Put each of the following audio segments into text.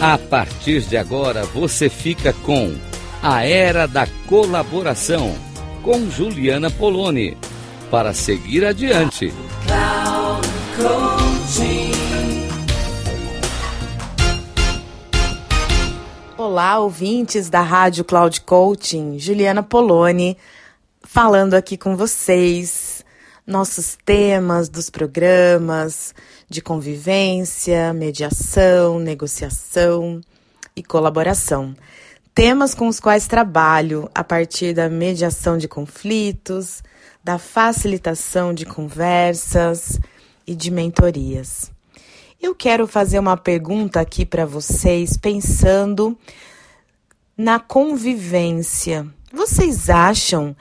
A partir de agora você fica com A Era da Colaboração com Juliana Poloni para seguir adiante. Olá, ouvintes da Rádio Cloud Coaching, Juliana Poloni, falando aqui com vocês. Nossos temas dos programas de convivência, mediação, negociação e colaboração. Temas com os quais trabalho a partir da mediação de conflitos, da facilitação de conversas e de mentorias. Eu quero fazer uma pergunta aqui para vocês, pensando na convivência. Vocês acham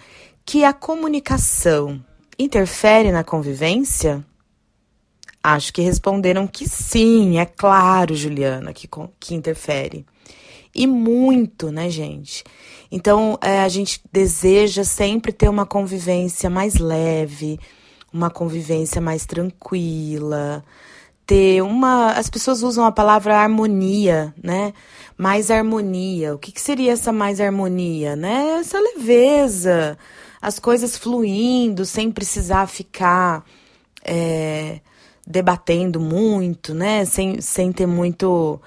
que a comunicação interfere na convivência? Acho que responderam que sim, é claro, Juliana, que, que interfere. E muito, né, gente? Então, é, a gente deseja sempre ter uma convivência mais leve, uma convivência mais tranquila, ter uma. As pessoas usam a palavra harmonia, né? Mais harmonia. O que, que seria essa mais harmonia, né? Essa leveza, as coisas fluindo sem precisar ficar é, debatendo muito, né? Sem, sem ter muito,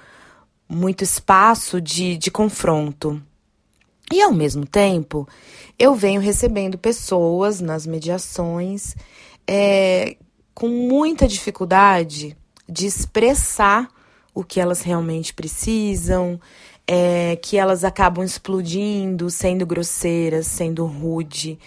muito espaço de, de confronto. E ao mesmo tempo, eu venho recebendo pessoas nas mediações é, com muita dificuldade de expressar o que elas realmente precisam, é, que elas acabam explodindo, sendo grosseiras, sendo rude.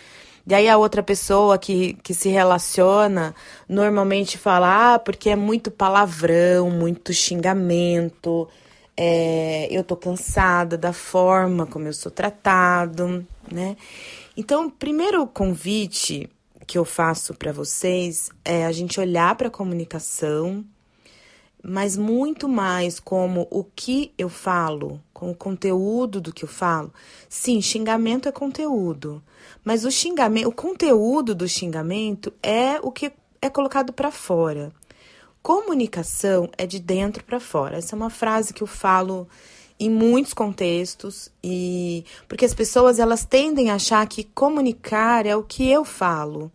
E aí a outra pessoa que, que se relaciona normalmente fala, ah, porque é muito palavrão, muito xingamento, é, eu tô cansada da forma como eu sou tratado, né? Então, o primeiro convite que eu faço para vocês é a gente olhar para a comunicação, mas muito mais como o que eu falo, com o conteúdo do que eu falo. Sim, xingamento é conteúdo, mas o xingamento, o conteúdo do xingamento é o que é colocado para fora. Comunicação é de dentro para fora. Essa é uma frase que eu falo em muitos contextos e porque as pessoas elas tendem a achar que comunicar é o que eu falo.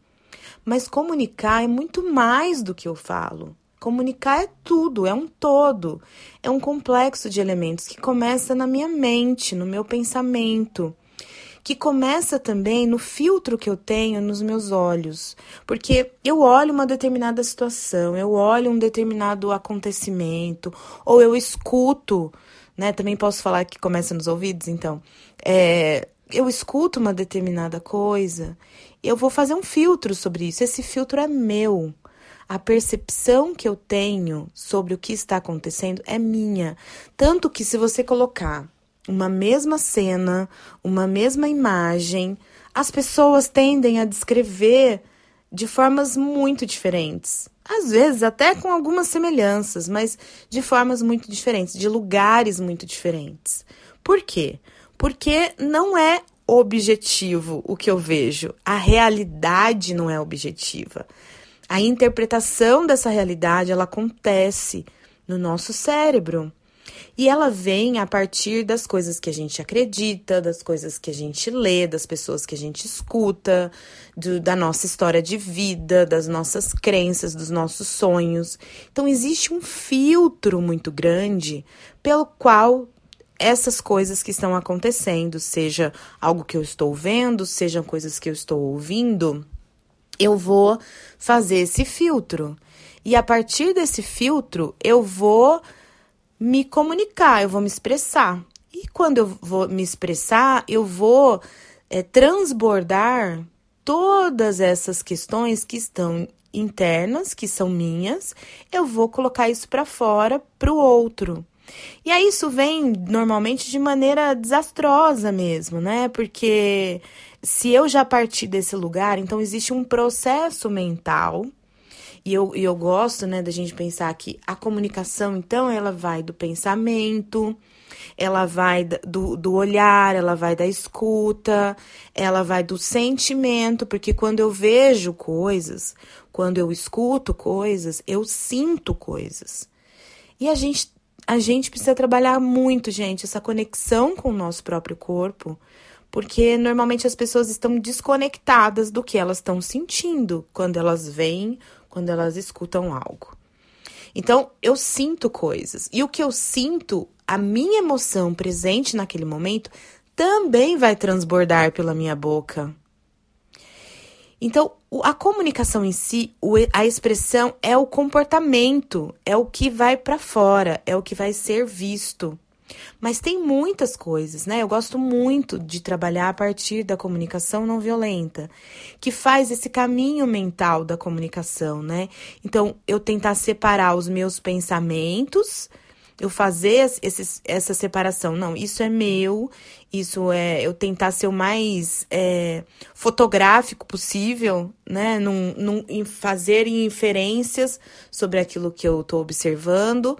Mas comunicar é muito mais do que eu falo. Comunicar é tudo, é um todo, é um complexo de elementos que começa na minha mente, no meu pensamento que começa também no filtro que eu tenho nos meus olhos. Porque eu olho uma determinada situação, eu olho um determinado acontecimento, ou eu escuto, né? Também posso falar que começa nos ouvidos, então. É, eu escuto uma determinada coisa, eu vou fazer um filtro sobre isso. Esse filtro é meu. A percepção que eu tenho sobre o que está acontecendo é minha. Tanto que, se você colocar uma mesma cena, uma mesma imagem, as pessoas tendem a descrever de formas muito diferentes. Às vezes até com algumas semelhanças, mas de formas muito diferentes, de lugares muito diferentes. Por quê? Porque não é objetivo o que eu vejo. A realidade não é objetiva. A interpretação dessa realidade ela acontece no nosso cérebro. E ela vem a partir das coisas que a gente acredita, das coisas que a gente lê, das pessoas que a gente escuta, do, da nossa história de vida, das nossas crenças, dos nossos sonhos. Então, existe um filtro muito grande pelo qual essas coisas que estão acontecendo, seja algo que eu estou vendo, sejam coisas que eu estou ouvindo, eu vou fazer esse filtro. E a partir desse filtro, eu vou me comunicar, eu vou me expressar. E quando eu vou me expressar, eu vou é, transbordar todas essas questões que estão internas, que são minhas, eu vou colocar isso para fora para o outro. E aí isso vem normalmente de maneira desastrosa mesmo, né? Porque se eu já partir desse lugar, então existe um processo mental e eu, e eu gosto, né, da gente pensar que a comunicação, então, ela vai do pensamento, ela vai do, do olhar, ela vai da escuta, ela vai do sentimento, porque quando eu vejo coisas, quando eu escuto coisas, eu sinto coisas. E a gente a gente precisa trabalhar muito, gente, essa conexão com o nosso próprio corpo, porque normalmente as pessoas estão desconectadas do que elas estão sentindo quando elas veem, quando elas escutam algo. Então, eu sinto coisas. E o que eu sinto, a minha emoção presente naquele momento, também vai transbordar pela minha boca. Então, a comunicação em si, a expressão é o comportamento, é o que vai para fora, é o que vai ser visto. Mas tem muitas coisas, né? Eu gosto muito de trabalhar a partir da comunicação não violenta, que faz esse caminho mental da comunicação, né? Então, eu tentar separar os meus pensamentos eu fazer esse, essa separação. Não, isso é meu, isso é eu tentar ser o mais é, fotográfico possível, né? Num, num, em fazer inferências sobre aquilo que eu estou observando,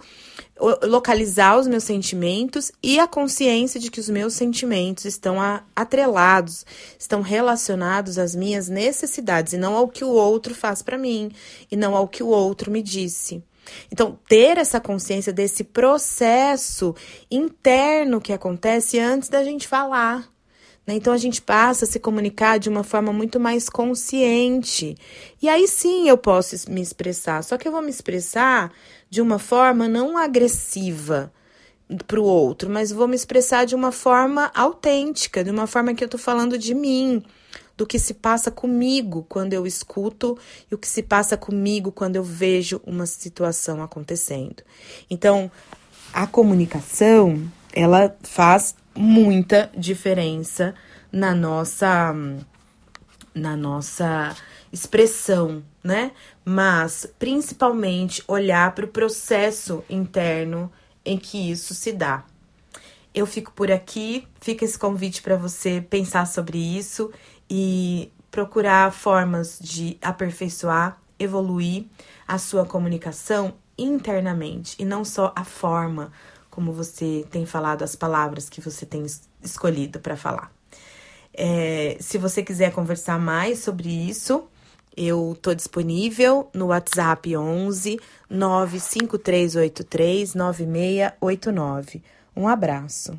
localizar os meus sentimentos e a consciência de que os meus sentimentos estão a, atrelados, estão relacionados às minhas necessidades e não ao que o outro faz para mim e não ao que o outro me disse. Então, ter essa consciência desse processo interno que acontece antes da gente falar. Né? Então, a gente passa a se comunicar de uma forma muito mais consciente. E aí sim eu posso me expressar. Só que eu vou me expressar de uma forma não agressiva para o outro, mas vou me expressar de uma forma autêntica, de uma forma que eu estou falando de mim, do que se passa comigo quando eu escuto e o que se passa comigo quando eu vejo uma situação acontecendo. Então, a comunicação, ela faz muita diferença na nossa na nossa expressão, né? Mas principalmente olhar para o processo interno em que isso se dá. Eu fico por aqui, fica esse convite para você pensar sobre isso e procurar formas de aperfeiçoar, evoluir a sua comunicação internamente e não só a forma como você tem falado, as palavras que você tem escolhido para falar. É, se você quiser conversar mais sobre isso, eu estou disponível no WhatsApp 11 95383 9689. Um abraço.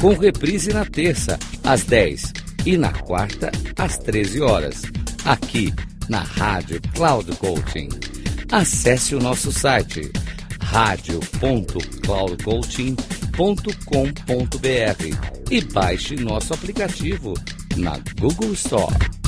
com reprise na terça, às 10 e na quarta, às 13 horas, aqui na Rádio Cloud Coaching. Acesse o nosso site radio.cloudcoaching.com.br e baixe nosso aplicativo na Google Store.